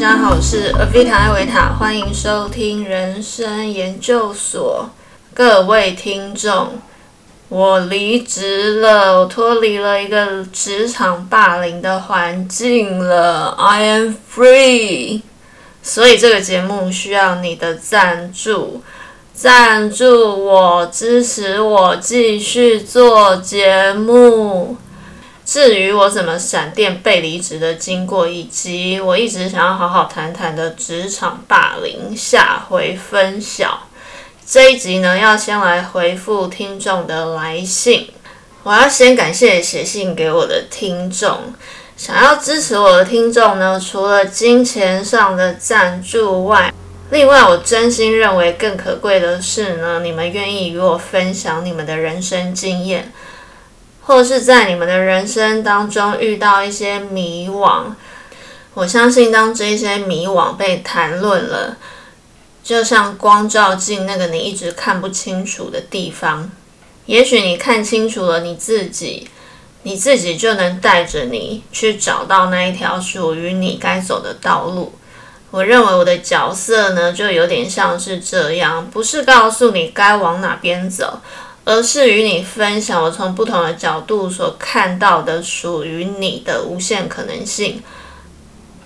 大家好，我是 Avita 艾维塔，欢迎收听人生研究所。各位听众，我离职了，我脱离了一个职场霸凌的环境了，I am free。所以这个节目需要你的赞助，赞助我，支持我继续做节目。至于我怎么闪电被离职的经过，以及我一直想要好好谈谈的职场霸凌，下回分晓。这一集呢，要先来回复听众的来信。我要先感谢写信给我的听众，想要支持我的听众呢，除了金钱上的赞助外，另外我真心认为更可贵的是呢，你们愿意与我分享你们的人生经验。或是在你们的人生当中遇到一些迷惘，我相信当这些迷惘被谈论了，就像光照进那个你一直看不清楚的地方，也许你看清楚了你自己，你自己就能带着你去找到那一条属于你该走的道路。我认为我的角色呢，就有点像是这样，不是告诉你该往哪边走。而是与你分享我从不同的角度所看到的属于你的无限可能性，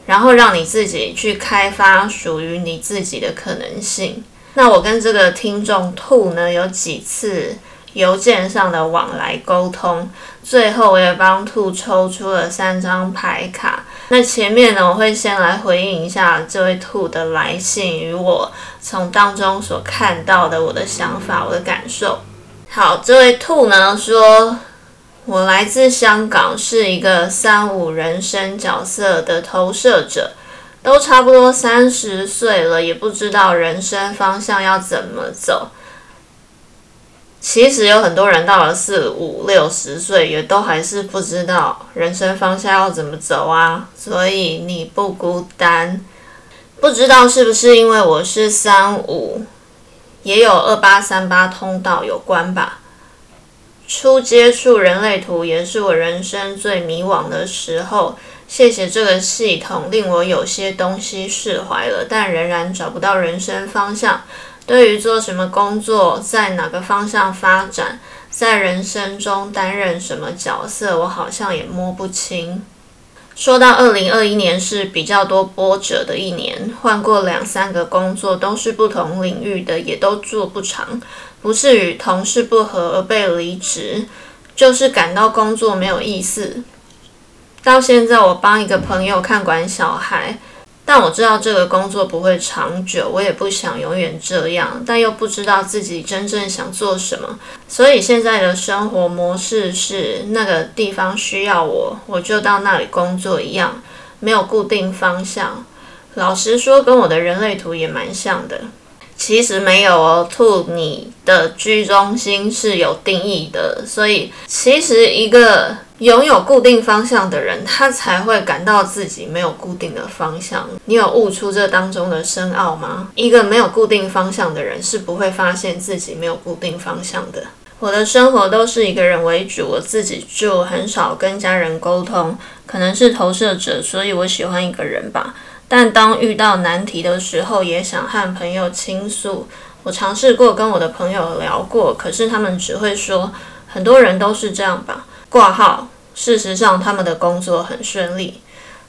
然后让你自己去开发属于你自己的可能性。那我跟这个听众兔呢有几次邮件上的往来沟通，最后我也帮兔抽出了三张牌卡。那前面呢，我会先来回应一下这位兔的来信与我从当中所看到的我的想法、我的感受。好，这位兔呢说，我来自香港，是一个三五人生角色的投射者，都差不多三十岁了，也不知道人生方向要怎么走。其实有很多人到了四五六十岁，也都还是不知道人生方向要怎么走啊。所以你不孤单，不知道是不是因为我是三五。也有二八三八通道有关吧。初接触人类图也是我人生最迷惘的时候。谢谢这个系统，令我有些东西释怀了，但仍然找不到人生方向。对于做什么工作，在哪个方向发展，在人生中担任什么角色，我好像也摸不清。说到二零二一年是比较多波折的一年，换过两三个工作，都是不同领域的，也都做不长。不是与同事不和而被离职，就是感到工作没有意思。到现在，我帮一个朋友看管小孩。但我知道这个工作不会长久，我也不想永远这样，但又不知道自己真正想做什么，所以现在的生活模式是那个地方需要我，我就到那里工作一样，没有固定方向。老实说，跟我的人类图也蛮像的。其实没有哦，兔，你的居中心是有定义的，所以其实一个拥有固定方向的人，他才会感到自己没有固定的方向。你有悟出这当中的深奥吗？一个没有固定方向的人是不会发现自己没有固定方向的。我的生活都是一个人为主，我自己住，很少跟家人沟通，可能是投射者，所以我喜欢一个人吧。但当遇到难题的时候，也想和朋友倾诉。我尝试过跟我的朋友聊过，可是他们只会说很多人都是这样吧。挂号。事实上，他们的工作很顺利，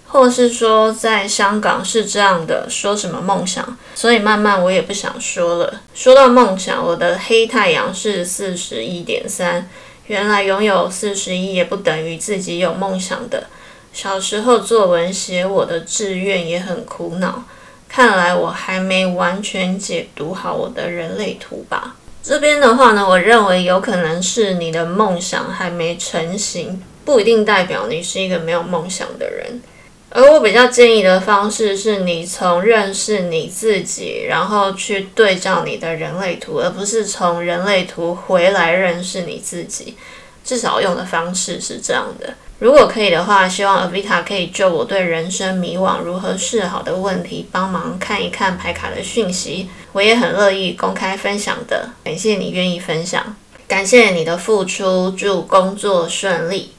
或是说在香港是这样的。说什么梦想？所以慢慢我也不想说了。说到梦想，我的黑太阳是四十一点三。原来拥有四十一也不等于自己有梦想的。小时候作文写我的志愿也很苦恼，看来我还没完全解读好我的人类图吧。这边的话呢，我认为有可能是你的梦想还没成型，不一定代表你是一个没有梦想的人。而我比较建议的方式是你从认识你自己，然后去对照你的人类图，而不是从人类图回来认识你自己。至少用的方式是这样的。如果可以的话，希望 Avita 可以就我对人生迷惘如何是好的问题帮忙看一看牌卡的讯息，我也很乐意公开分享的。感谢你愿意分享，感谢你的付出，祝工作顺利。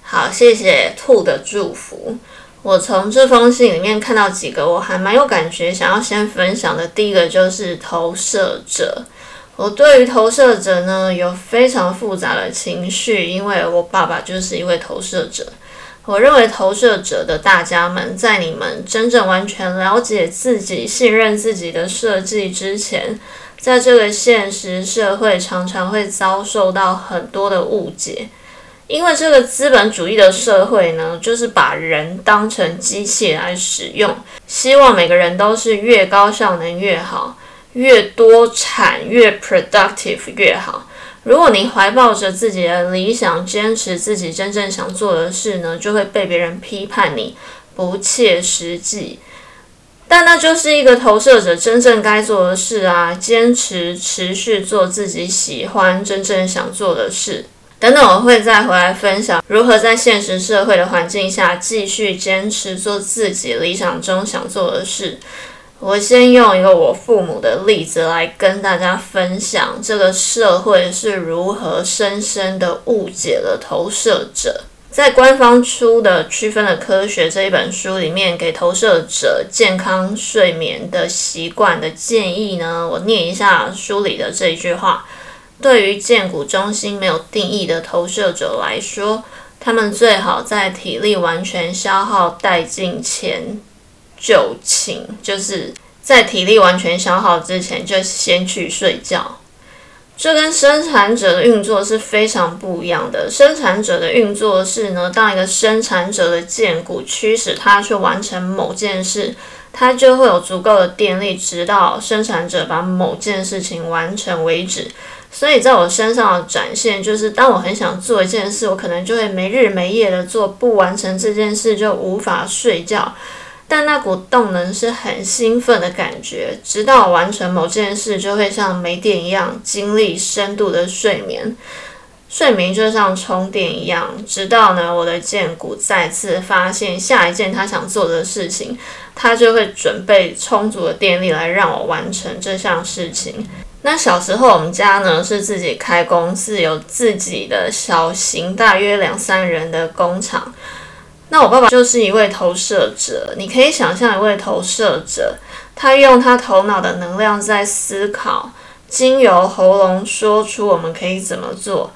好，谢谢兔的祝福。我从这封信里面看到几个我还蛮有感觉，想要先分享的。第一个就是投射者。我对于投射者呢有非常复杂的情绪，因为我爸爸就是一位投射者。我认为投射者的大家们，在你们真正完全了解自己、信任自己的设计之前，在这个现实社会常常会遭受到很多的误解。因为这个资本主义的社会呢，就是把人当成机器来使用，希望每个人都是越高效能越好。越多产越 productive 越好。如果你怀抱着自己的理想，坚持自己真正想做的事呢，就会被别人批判你不切实际。但那就是一个投射者真正该做的事啊！坚持持续做自己喜欢、真正想做的事。等等，我会再回来分享如何在现实社会的环境下继续坚持做自己理想中想做的事。我先用一个我父母的例子来跟大家分享，这个社会是如何深深的误解了投射者。在官方出的《区分的科学》这一本书里面，给投射者健康睡眠的习惯的建议呢，我念一下书里的这一句话：对于建骨中心没有定义的投射者来说，他们最好在体力完全消耗殆尽前。就寝，就是在体力完全消耗之前就先去睡觉。这跟生产者的运作是非常不一样的。生产者的运作是呢，当一个生产者的建骨驱使他去完成某件事，他就会有足够的电力，直到生产者把某件事情完成为止。所以在我身上的展现，就是当我很想做一件事，我可能就会没日没夜的做，不完成这件事就无法睡觉。但那股动能是很兴奋的感觉，直到完成某件事，就会像没电一样，经历深度的睡眠。睡眠就像充电一样，直到呢我的剑骨再次发现下一件他想做的事情，他就会准备充足的电力来让我完成这项事情。那小时候我们家呢是自己开公司，有自己的小型，大约两三人的工厂。那我爸爸就是一位投射者，你可以想象一位投射者，他用他头脑的能量在思考，经由喉咙说出我们可以怎么做。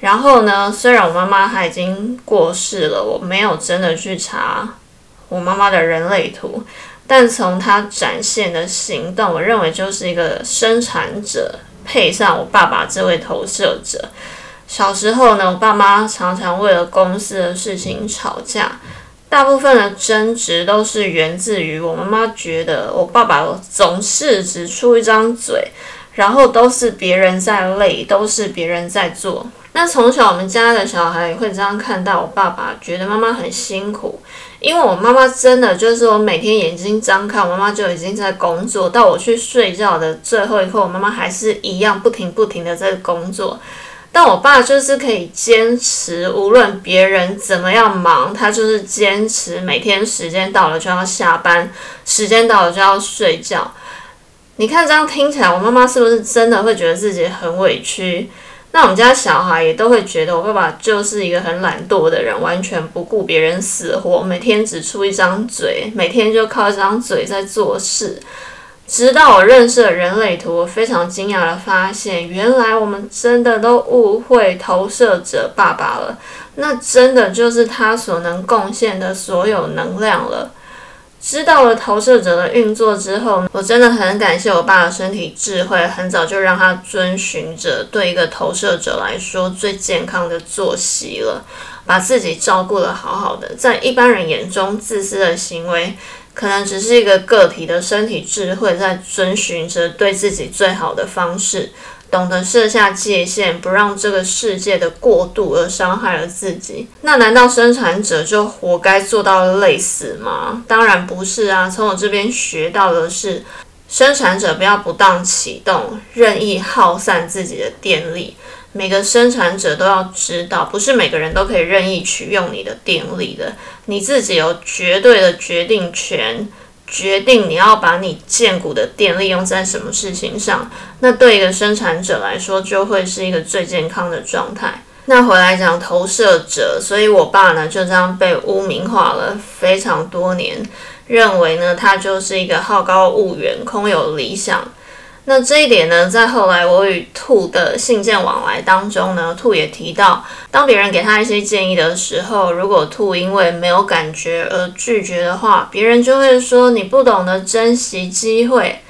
然后呢，虽然我妈妈她已经过世了，我没有真的去查我妈妈的人类图，但从她展现的行动，我认为就是一个生产者配上我爸爸这位投射者。小时候呢，我爸妈常常为了公司的事情吵架，大部分的争执都是源自于我妈妈觉得我爸爸总是只出一张嘴，然后都是别人在累，都是别人在做。那从小我们家的小孩也会这样看到我爸爸，觉得妈妈很辛苦，因为我妈妈真的就是我每天眼睛张开，我妈妈就已经在工作，到我去睡觉的最后一刻，我妈妈还是一样不停不停的在工作。但我爸就是可以坚持，无论别人怎么样忙，他就是坚持每天时间到了就要下班，时间到了就要睡觉。你看这样听起来，我妈妈是不是真的会觉得自己很委屈？那我们家小孩也都会觉得我爸爸就是一个很懒惰的人，完全不顾别人死活，每天只出一张嘴，每天就靠一张嘴在做事。直到我认识了人类图，我非常惊讶的发现，原来我们真的都误会投射者爸爸了。那真的就是他所能贡献的所有能量了。知道了投射者的运作之后，我真的很感谢我爸的身体智慧，很早就让他遵循着对一个投射者来说最健康的作息了，把自己照顾得好好的。在一般人眼中，自私的行为。可能只是一个个体的身体智慧在遵循着对自己最好的方式，懂得设下界限，不让这个世界的过度而伤害了自己。那难道生产者就活该做到累死吗？当然不是啊！从我这边学到的是，生产者不要不当启动，任意耗散自己的电力。每个生产者都要知道，不是每个人都可以任意取用你的电力的。你自己有绝对的决定权，决定你要把你建股的电力用在什么事情上。那对一个生产者来说，就会是一个最健康的状态。那回来讲投射者，所以我爸呢就这样被污名化了非常多年，认为呢他就是一个好高骛远、空有理想。那这一点呢，在后来我与兔的信件往来当中呢，兔也提到，当别人给他一些建议的时候，如果兔因为没有感觉而拒绝的话，别人就会说你不懂得珍惜机会。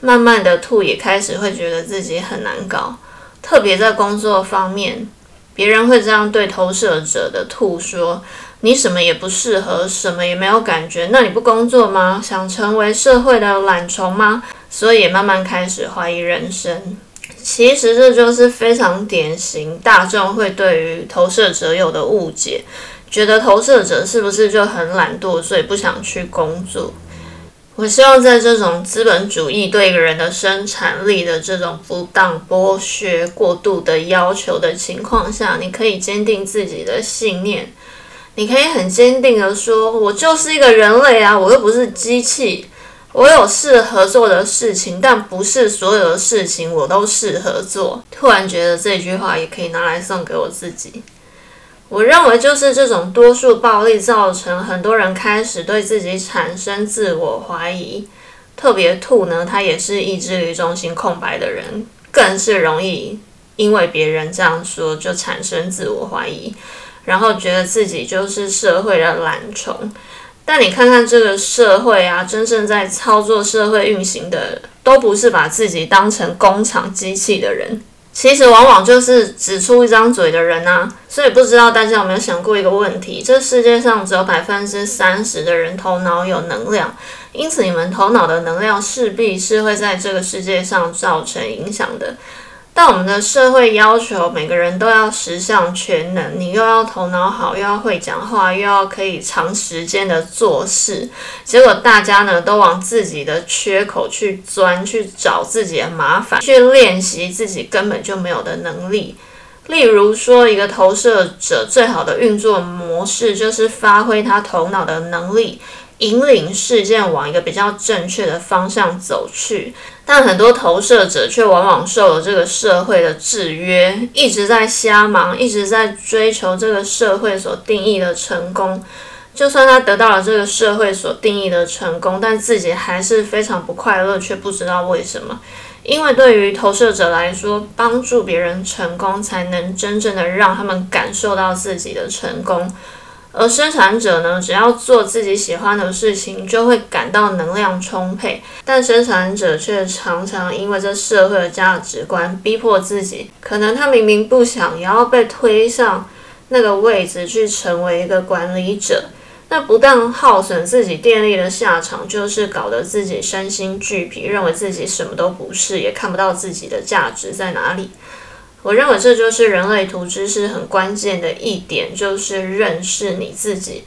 慢慢的，兔也开始会觉得自己很难搞，特别在工作方面，别人会这样对投射者的兔说：“你什么也不适合，什么也没有感觉，那你不工作吗？想成为社会的懒虫吗？”所以慢慢开始怀疑人生。其实这就是非常典型大众会对于投射者有的误解，觉得投射者是不是就很懒惰，所以不想去工作。我希望在这种资本主义对一个人的生产力的这种不当剥削、过度的要求的情况下，你可以坚定自己的信念，你可以很坚定的说：“我就是一个人类啊，我又不是机器。”我有适合做的事情，但不是所有的事情我都适合做。突然觉得这句话也可以拿来送给我自己。我认为就是这种多数暴力造成很多人开始对自己产生自我怀疑。特别兔呢，他也是意志力中心空白的人，更是容易因为别人这样说就产生自我怀疑，然后觉得自己就是社会的懒虫。但你看看这个社会啊，真正在操作社会运行的，都不是把自己当成工厂机器的人，其实往往就是只出一张嘴的人啊。所以不知道大家有没有想过一个问题：这世界上只有百分之三十的人头脑有能量，因此你们头脑的能量势必是会在这个世界上造成影响的。但我们的社会要求每个人都要十项全能，你又要头脑好，又要会讲话，又要可以长时间的做事。结果大家呢都往自己的缺口去钻，去找自己的麻烦，去练习自己根本就没有的能力。例如说，一个投射者最好的运作模式就是发挥他头脑的能力。引领事件往一个比较正确的方向走去，但很多投射者却往往受了这个社会的制约，一直在瞎忙，一直在追求这个社会所定义的成功。就算他得到了这个社会所定义的成功，但自己还是非常不快乐，却不知道为什么。因为对于投射者来说，帮助别人成功，才能真正的让他们感受到自己的成功。而生产者呢，只要做自己喜欢的事情，就会感到能量充沛。但生产者却常常因为这社会的价值观，逼迫自己。可能他明明不想，也要被推上那个位置去成为一个管理者。那不但耗损自己电力的下场，就是搞得自己身心俱疲，认为自己什么都不是，也看不到自己的价值在哪里。我认为这就是人类图知识很关键的一点，就是认识你自己，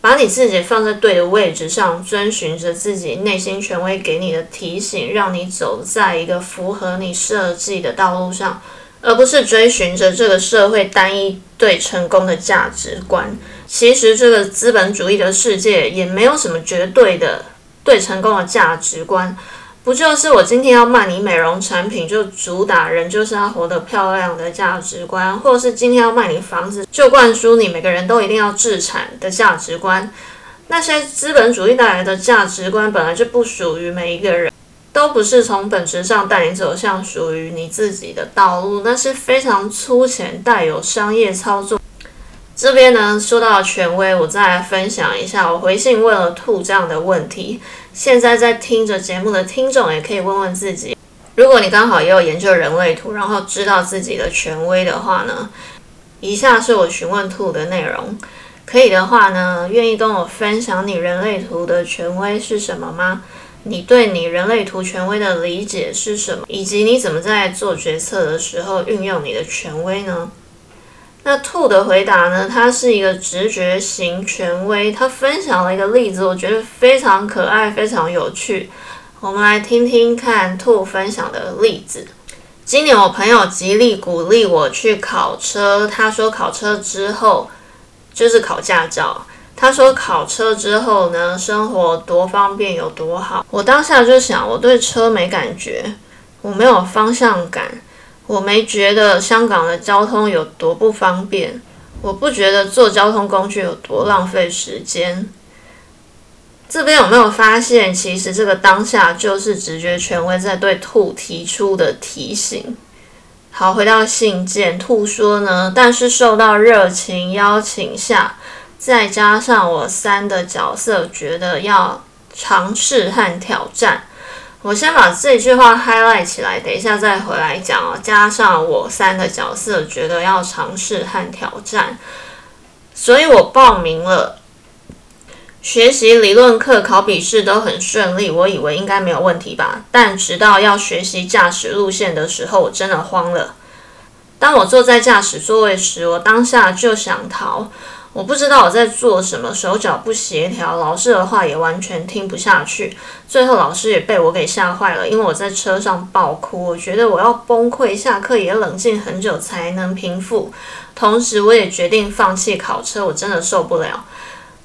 把你自己放在对的位置上，遵循着自己内心权威给你的提醒，让你走在一个符合你设计的道路上，而不是追寻着这个社会单一对成功的价值观。其实这个资本主义的世界也没有什么绝对的对成功的价值观。不就是我今天要卖你美容产品，就主打人就是要活得漂亮的价值观，或者是今天要卖你房子，就灌输你每个人都一定要自产的价值观。那些资本主义带来的价值观本来就不属于每一个人，都不是从本质上带你走向属于你自己的道路，那是非常粗浅带有商业操作。这边呢，说到权威，我再来分享一下，我回信问了兔这样的问题。现在在听着节目的听众也可以问问自己：如果你刚好也有研究人类图，然后知道自己的权威的话呢？以下是我询问兔的内容。可以的话呢，愿意跟我分享你人类图的权威是什么吗？你对你人类图权威的理解是什么？以及你怎么在做决策的时候运用你的权威呢？那兔的回答呢？他是一个直觉型权威，他分享了一个例子，我觉得非常可爱，非常有趣。我们来听听看兔分享的例子。今年我朋友极力鼓励我去考车，他说考车之后就是考驾照。他说考车之后呢，生活多方便有多好。我当下就想，我对车没感觉，我没有方向感。我没觉得香港的交通有多不方便，我不觉得坐交通工具有多浪费时间。这边有没有发现，其实这个当下就是直觉权威在对兔提出的提醒？好，回到信件，兔说呢，但是受到热情邀请下，再加上我三的角色觉得要尝试和挑战。我先把这句话 highlight 起来，等一下再回来讲哦。加上我三个角色觉得要尝试和挑战，所以我报名了。学习理论课、考笔试都很顺利，我以为应该没有问题吧。但直到要学习驾驶路线的时候，我真的慌了。当我坐在驾驶座位时，我当下就想逃。我不知道我在做什么，手脚不协调，老师的话也完全听不下去。最后老师也被我给吓坏了，因为我在车上爆哭，我觉得我要崩溃。下课也冷静很久才能平复。同时，我也决定放弃考车，我真的受不了。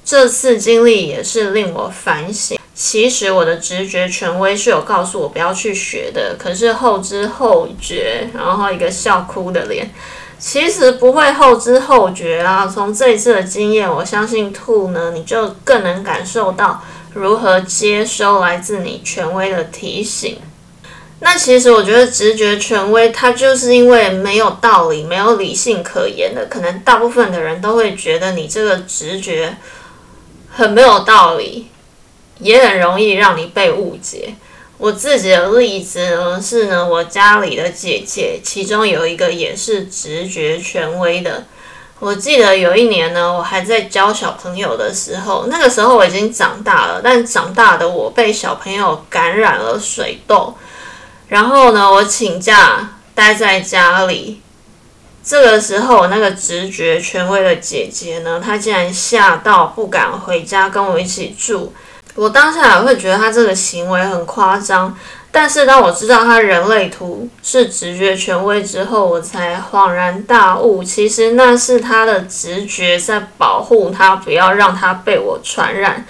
这次经历也是令我反省。其实我的直觉权威是有告诉我不要去学的，可是后知后觉，然后一个笑哭的脸。其实不会后知后觉啊。从这一次的经验，我相信兔呢，你就更能感受到如何接收来自你权威的提醒。那其实我觉得直觉权威，它就是因为没有道理、没有理性可言的，可能大部分的人都会觉得你这个直觉。很没有道理，也很容易让你被误解。我自己的例子呢是呢，我家里的姐姐，其中有一个也是直觉权威的。我记得有一年呢，我还在教小朋友的时候，那个时候我已经长大了，但长大的我被小朋友感染了水痘，然后呢，我请假待在家里。这个时候，那个直觉权威的姐姐呢，她竟然吓到不敢回家跟我一起住。我当下会觉得他这个行为很夸张，但是当我知道他人类图是直觉权威之后，我才恍然大悟，其实那是他的直觉在保护他，不要让他被我传染。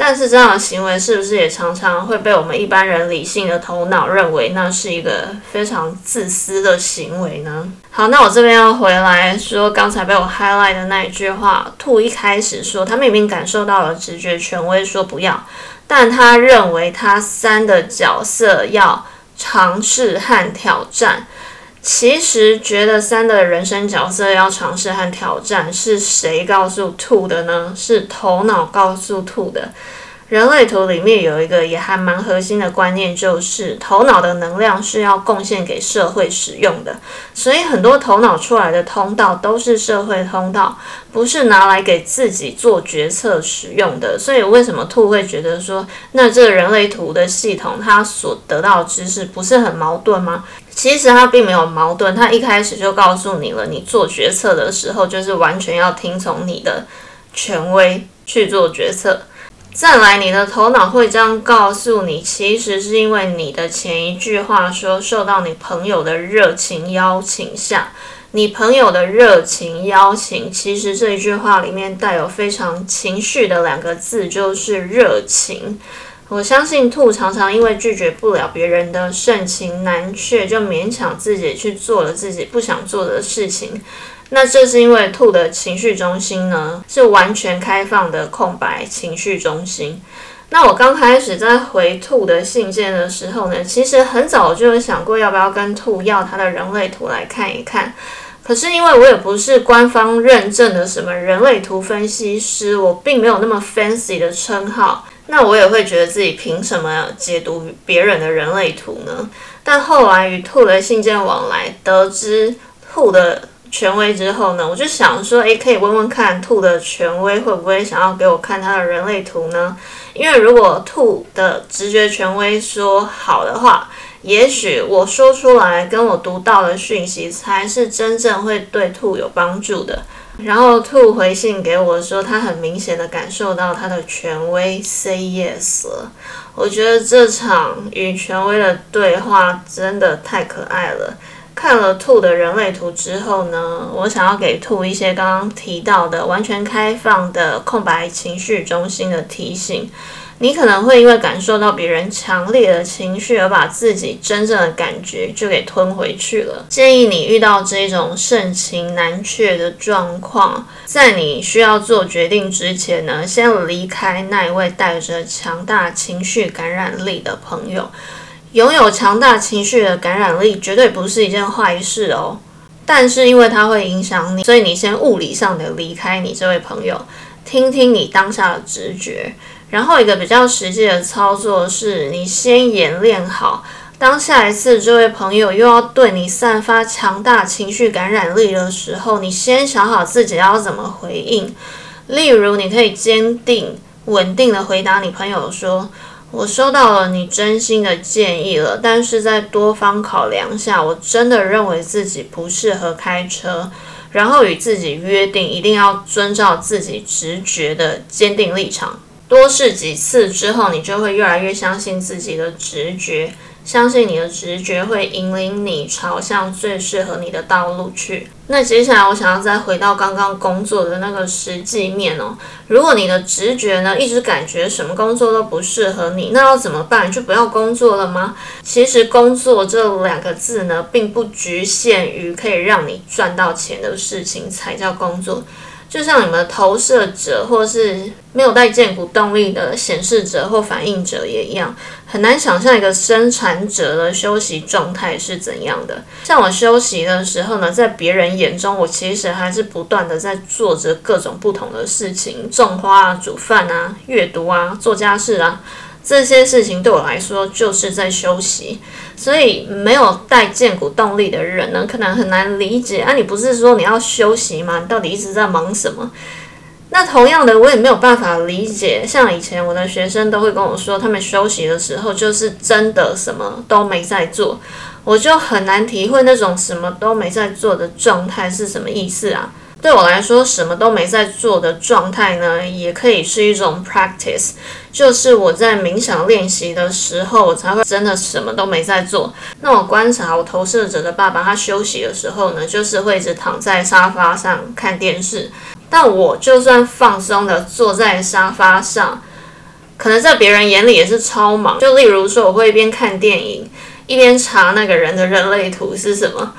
但是这样的行为是不是也常常会被我们一般人理性的头脑认为那是一个非常自私的行为呢？好，那我这边要回来说刚才被我 highlight 的那一句话，兔一开始说他明明感受到了直觉权威说不要，但他认为他三的角色要尝试和挑战。其实觉得三的人生角色要尝试和挑战，是谁告诉兔的呢？是头脑告诉兔的。人类图里面有一个也还蛮核心的观念，就是头脑的能量是要贡献给社会使用的，所以很多头脑出来的通道都是社会通道，不是拿来给自己做决策使用的。所以为什么兔会觉得说，那这个人类图的系统它所得到的知识不是很矛盾吗？其实它并没有矛盾，它一开始就告诉你了，你做决策的时候就是完全要听从你的权威去做决策。再来，你的头脑会这样告诉你，其实是因为你的前一句话说受到你朋友的热情邀请下，你朋友的热情邀请，其实这一句话里面带有非常情绪的两个字，就是热情。我相信兔常常因为拒绝不了别人的盛情难却，就勉强自己去做了自己不想做的事情。那这是因为兔的情绪中心呢是完全开放的空白情绪中心。那我刚开始在回兔的信件的时候呢，其实很早就有想过要不要跟兔要他的人类图来看一看。可是因为我也不是官方认证的什么人类图分析师，我并没有那么 fancy 的称号。那我也会觉得自己凭什么解读别人的人类图呢？但后来与兔的信件往来，得知兔的。权威之后呢，我就想说，诶，可以问问看兔的权威会不会想要给我看他的人类图呢？因为如果兔的直觉权威说好的话，也许我说出来跟我读到的讯息才是真正会对兔有帮助的。然后兔回信给我说，他很明显的感受到他的权威 say yes。我觉得这场与权威的对话真的太可爱了。看了兔的人类图之后呢，我想要给兔一些刚刚提到的完全开放的空白情绪中心的提醒。你可能会因为感受到别人强烈的情绪，而把自己真正的感觉就给吞回去了。建议你遇到这种盛情难却的状况，在你需要做决定之前呢，先离开那一位带着强大情绪感染力的朋友。拥有强大情绪的感染力，绝对不是一件坏事哦。但是因为它会影响你，所以你先物理上的离开你这位朋友，听听你当下的直觉。然后一个比较实际的操作是，你先演练好，当下一次这位朋友又要对你散发强大情绪感染力的时候，你先想好自己要怎么回应。例如，你可以坚定、稳定的回答你朋友说。我收到了你真心的建议了，但是在多方考量下，我真的认为自己不适合开车。然后与自己约定，一定要遵照自己直觉的坚定立场。多试几次之后，你就会越来越相信自己的直觉。相信你的直觉会引领你朝向最适合你的道路去。那接下来我想要再回到刚刚工作的那个实际面哦。如果你的直觉呢一直感觉什么工作都不适合你，那要怎么办？就不要工作了吗？其实工作这两个字呢，并不局限于可以让你赚到钱的事情才叫工作。就像你们投射者，或是没有带荐股动力的显示者或反应者也一样，很难想象一个生产者的休息状态是怎样的。像我休息的时候呢，在别人眼中，我其实还是不断的在做着各种不同的事情，种花啊、煮饭啊、阅读啊、做家事啊。这些事情对我来说就是在休息，所以没有带荐股动力的人呢，可能很难理解。啊，你不是说你要休息吗？你到底一直在忙什么？那同样的，我也没有办法理解。像以前我的学生都会跟我说，他们休息的时候就是真的什么都没在做，我就很难体会那种什么都没在做的状态是什么意思啊。对我来说，什么都没在做的状态呢，也可以是一种 practice，就是我在冥想练习的时候，我才会真的什么都没在做。那我观察我投射者的爸爸，他休息的时候呢，就是会一直躺在沙发上看电视。但我就算放松的坐在沙发上，可能在别人眼里也是超忙。就例如说，我会一边看电影，一边查那个人的人类图是什么。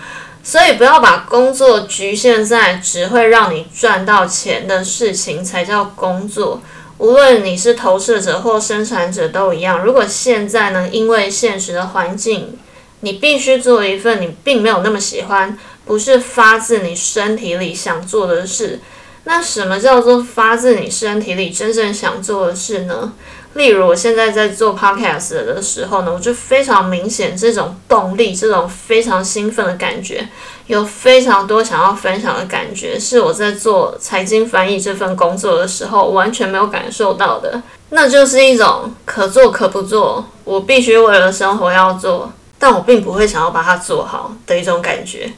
所以不要把工作局限在只会让你赚到钱的事情才叫工作。无论你是投射者或生产者都一样。如果现在呢，因为现实的环境，你必须做一份你并没有那么喜欢，不是发自你身体里想做的事，那什么叫做发自你身体里真正想做的事呢？例如，我现在在做 podcast 的时候呢，我就非常明显这种动力，这种非常兴奋的感觉，有非常多想要分享的感觉，是我在做财经翻译这份工作的时候完全没有感受到的。那就是一种可做可不做，我必须为了生活要做，但我并不会想要把它做好的一种感觉。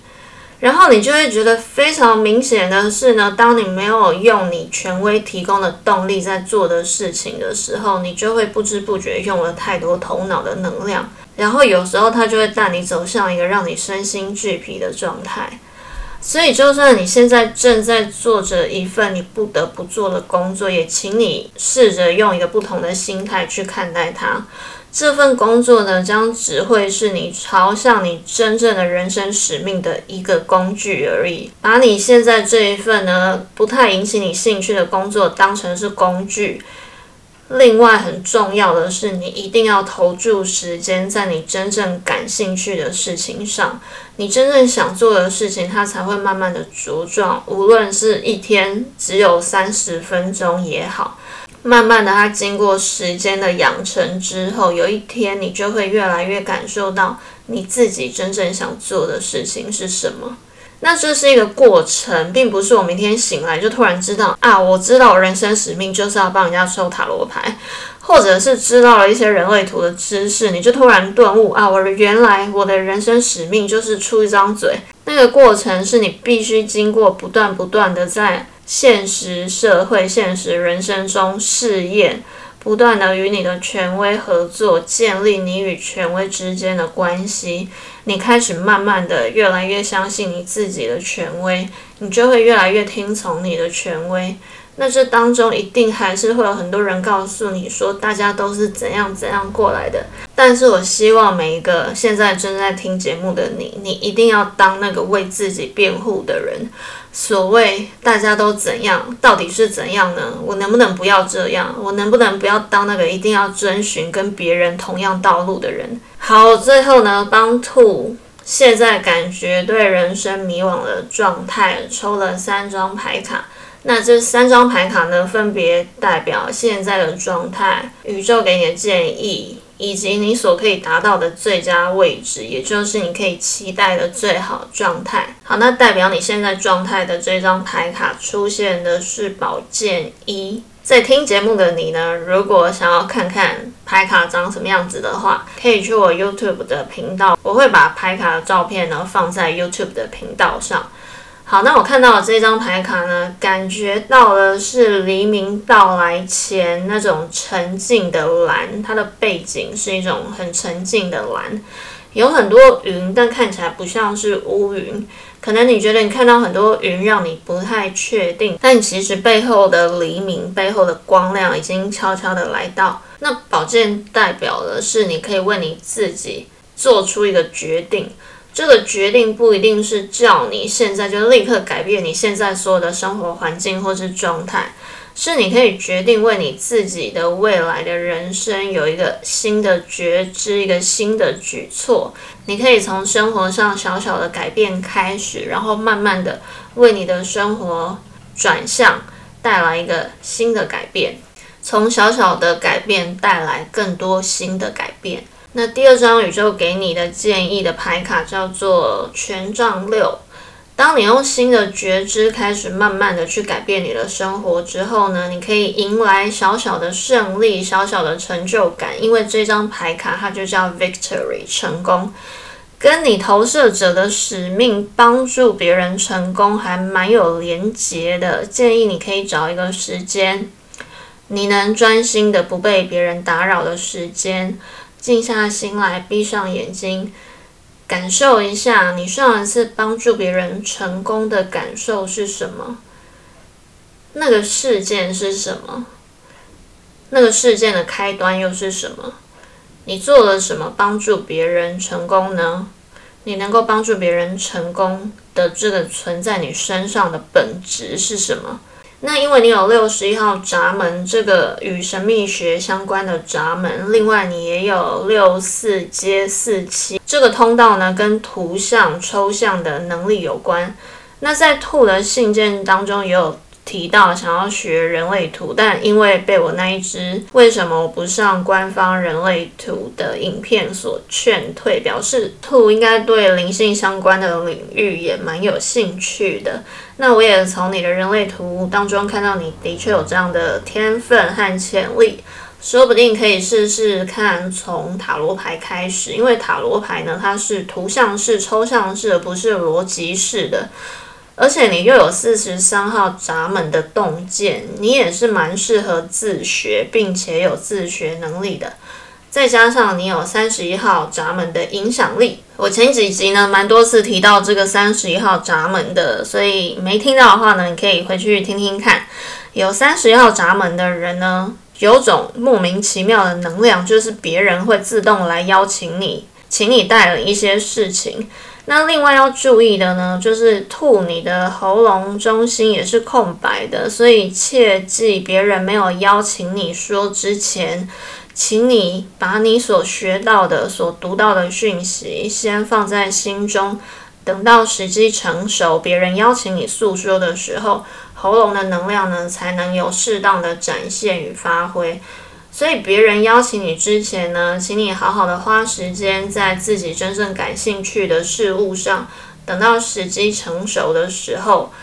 然后你就会觉得非常明显的是呢，当你没有用你权威提供的动力在做的事情的时候，你就会不知不觉用了太多头脑的能量，然后有时候它就会带你走向一个让你身心俱疲的状态。所以，就算你现在正在做着一份你不得不做的工作，也请你试着用一个不同的心态去看待它。这份工作呢，将只会是你朝向你真正的人生使命的一个工具而已。把你现在这一份呢，不太引起你兴趣的工作当成是工具。另外，很重要的是，你一定要投注时间在你真正感兴趣的事情上。你真正想做的事情，它才会慢慢的茁壮。无论是一天只有三十分钟也好。慢慢的，它经过时间的养成之后，有一天你就会越来越感受到你自己真正想做的事情是什么。那这是一个过程，并不是我明天醒来就突然知道啊，我知道我人生使命就是要帮人家抽塔罗牌，或者是知道了一些人类图的知识，你就突然顿悟啊，我的原来我的人生使命就是出一张嘴。那个过程是你必须经过不断不断的在。现实社会、现实人生中试验，不断的与你的权威合作，建立你与权威之间的关系。你开始慢慢的越来越相信你自己的权威，你就会越来越听从你的权威。那这当中一定还是会有很多人告诉你说，大家都是怎样怎样过来的。但是我希望每一个现在正在听节目的你，你一定要当那个为自己辩护的人。所谓大家都怎样，到底是怎样呢？我能不能不要这样？我能不能不要当那个一定要遵循跟别人同样道路的人？好，最后呢，帮兔现在感觉对人生迷惘的状态抽了三张牌卡。那这三张牌卡呢，分别代表现在的状态、宇宙给你的建议，以及你所可以达到的最佳位置，也就是你可以期待的最好状态。好，那代表你现在状态的这张牌卡出现的是宝剑一。在听节目的你呢，如果想要看看牌卡长什么样子的话，可以去我 YouTube 的频道，我会把牌卡的照片呢放在 YouTube 的频道上。好，那我看到这张牌卡呢，感觉到的是黎明到来前那种沉静的蓝，它的背景是一种很沉静的蓝，有很多云，但看起来不像是乌云。可能你觉得你看到很多云，让你不太确定，但其实背后的黎明、背后的光亮已经悄悄的来到。那宝剑代表的是你可以为你自己做出一个决定。这个决定不一定是叫你现在就立刻改变你现在所有的生活环境或是状态，是你可以决定为你自己的未来的人生有一个新的觉知，一个新的举措。你可以从生活上小小的改变开始，然后慢慢的为你的生活转向带来一个新的改变，从小小的改变带来更多新的改变。那第二张宇宙给你的建议的牌卡叫做权杖六。当你用新的觉知开始慢慢的去改变你的生活之后呢，你可以迎来小小的胜利、小小的成就感。因为这张牌卡它就叫 Victory，成功，跟你投射者的使命帮助别人成功还蛮有连结的。建议你可以找一个时间，你能专心的不被别人打扰的时间。静下心来，闭上眼睛，感受一下你上一次帮助别人成功的感受是什么？那个事件是什么？那个事件的开端又是什么？你做了什么帮助别人成功呢？你能够帮助别人成功的这个存在你身上的本质是什么？那因为你有六十一号闸门这个与神秘学相关的闸门，另外你也有六四接四七这个通道呢，跟图像抽象的能力有关。那在兔的信件当中也有。提到想要学人类图，但因为被我那一只为什么我不上官方人类图的影片所劝退，表示兔应该对灵性相关的领域也蛮有兴趣的。那我也从你的人类图当中看到你的确有这样的天分和潜力，说不定可以试试看从塔罗牌开始，因为塔罗牌呢它是图像式、抽象式，而不是逻辑式的。而且你又有四十三号闸门的洞见，你也是蛮适合自学，并且有自学能力的。再加上你有三十一号闸门的影响力，我前几集呢蛮多次提到这个三十一号闸门的，所以没听到的话呢，你可以回去听听看。有三十一号闸门的人呢，有种莫名其妙的能量，就是别人会自动来邀请你，请你带了一些事情。那另外要注意的呢，就是兔，你的喉咙中心也是空白的，所以切记别人没有邀请你说之前，请你把你所学到的、所读到的讯息先放在心中，等到时机成熟，别人邀请你诉说的时候，喉咙的能量呢才能有适当的展现与发挥。所以别人邀请你之前呢，请你好好的花时间在自己真正感兴趣的事物上。等到时机成熟的时候，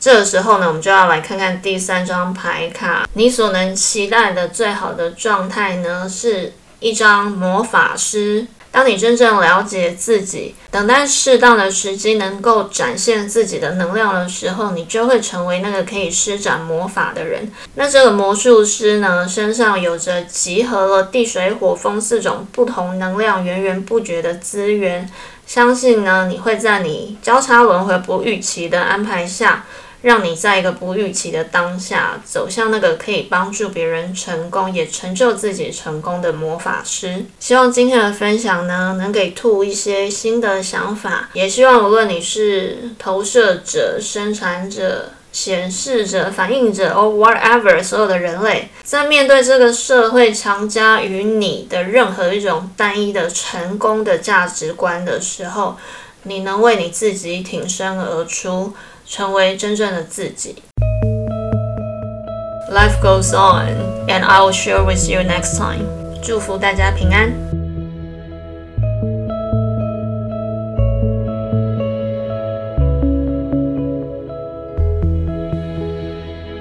这个时候呢，我们就要来看看第三张牌卡。你所能期待的最好的状态呢，是一张魔法师。当你真正了解自己，等待适当的时机能够展现自己的能量的时候，你就会成为那个可以施展魔法的人。那这个魔术师呢，身上有着集合了地水火风四种不同能量源源不绝的资源。相信呢，你会在你交叉轮回不预期的安排下，让你在一个不预期的当下，走向那个可以帮助别人成功，也成就自己成功的魔法师。希望今天的分享呢，能给兔一些新的想法。也希望无论你是投射者、生产者、显示者、反映者，or whatever，所有的人类，在面对这个社会强加于你的任何一种单一的成功的价值观的时候，你能为你自己挺身而出。成为真正的自己。Life goes on, and I will share with you next time. 祝福大家平安。